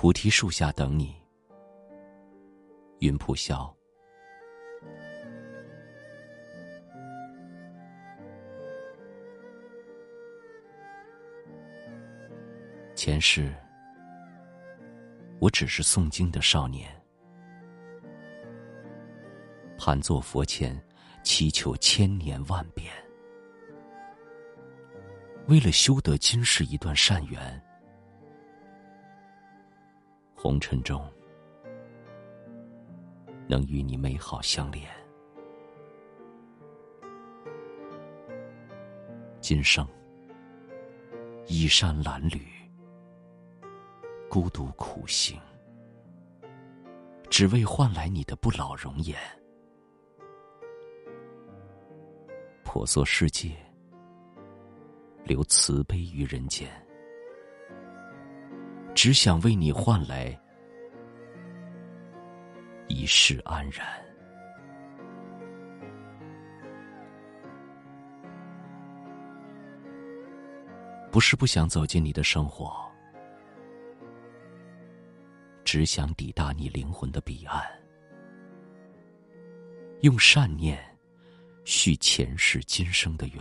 菩提树下等你，云铺萧。前世，我只是诵经的少年，盘坐佛前，祈求千年万遍，为了修得今世一段善缘。红尘中，能与你美好相连。今生，衣衫褴褛，孤独苦行，只为换来你的不老容颜。婆娑世界，留慈悲于人间。只想为你换来一世安然。不是不想走进你的生活，只想抵达你灵魂的彼岸，用善念续前世今生的缘，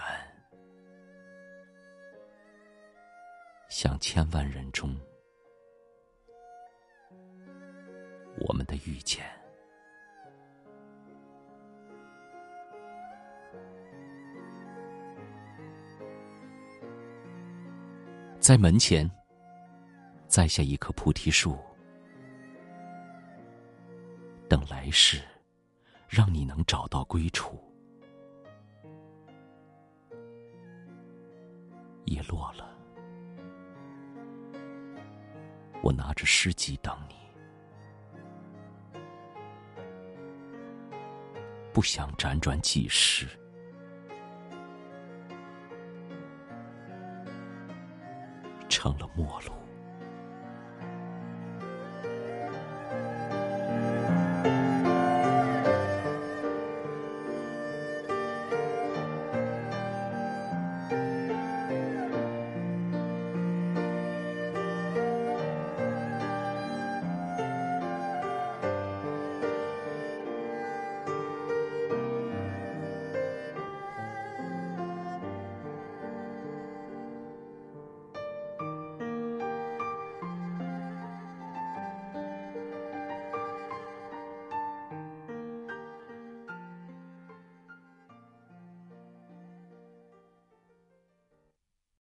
向千万人中。我们的遇见，在门前栽下一棵菩提树，等来世，让你能找到归处。叶落了，我拿着诗集等你。不想辗转几世，成了陌路。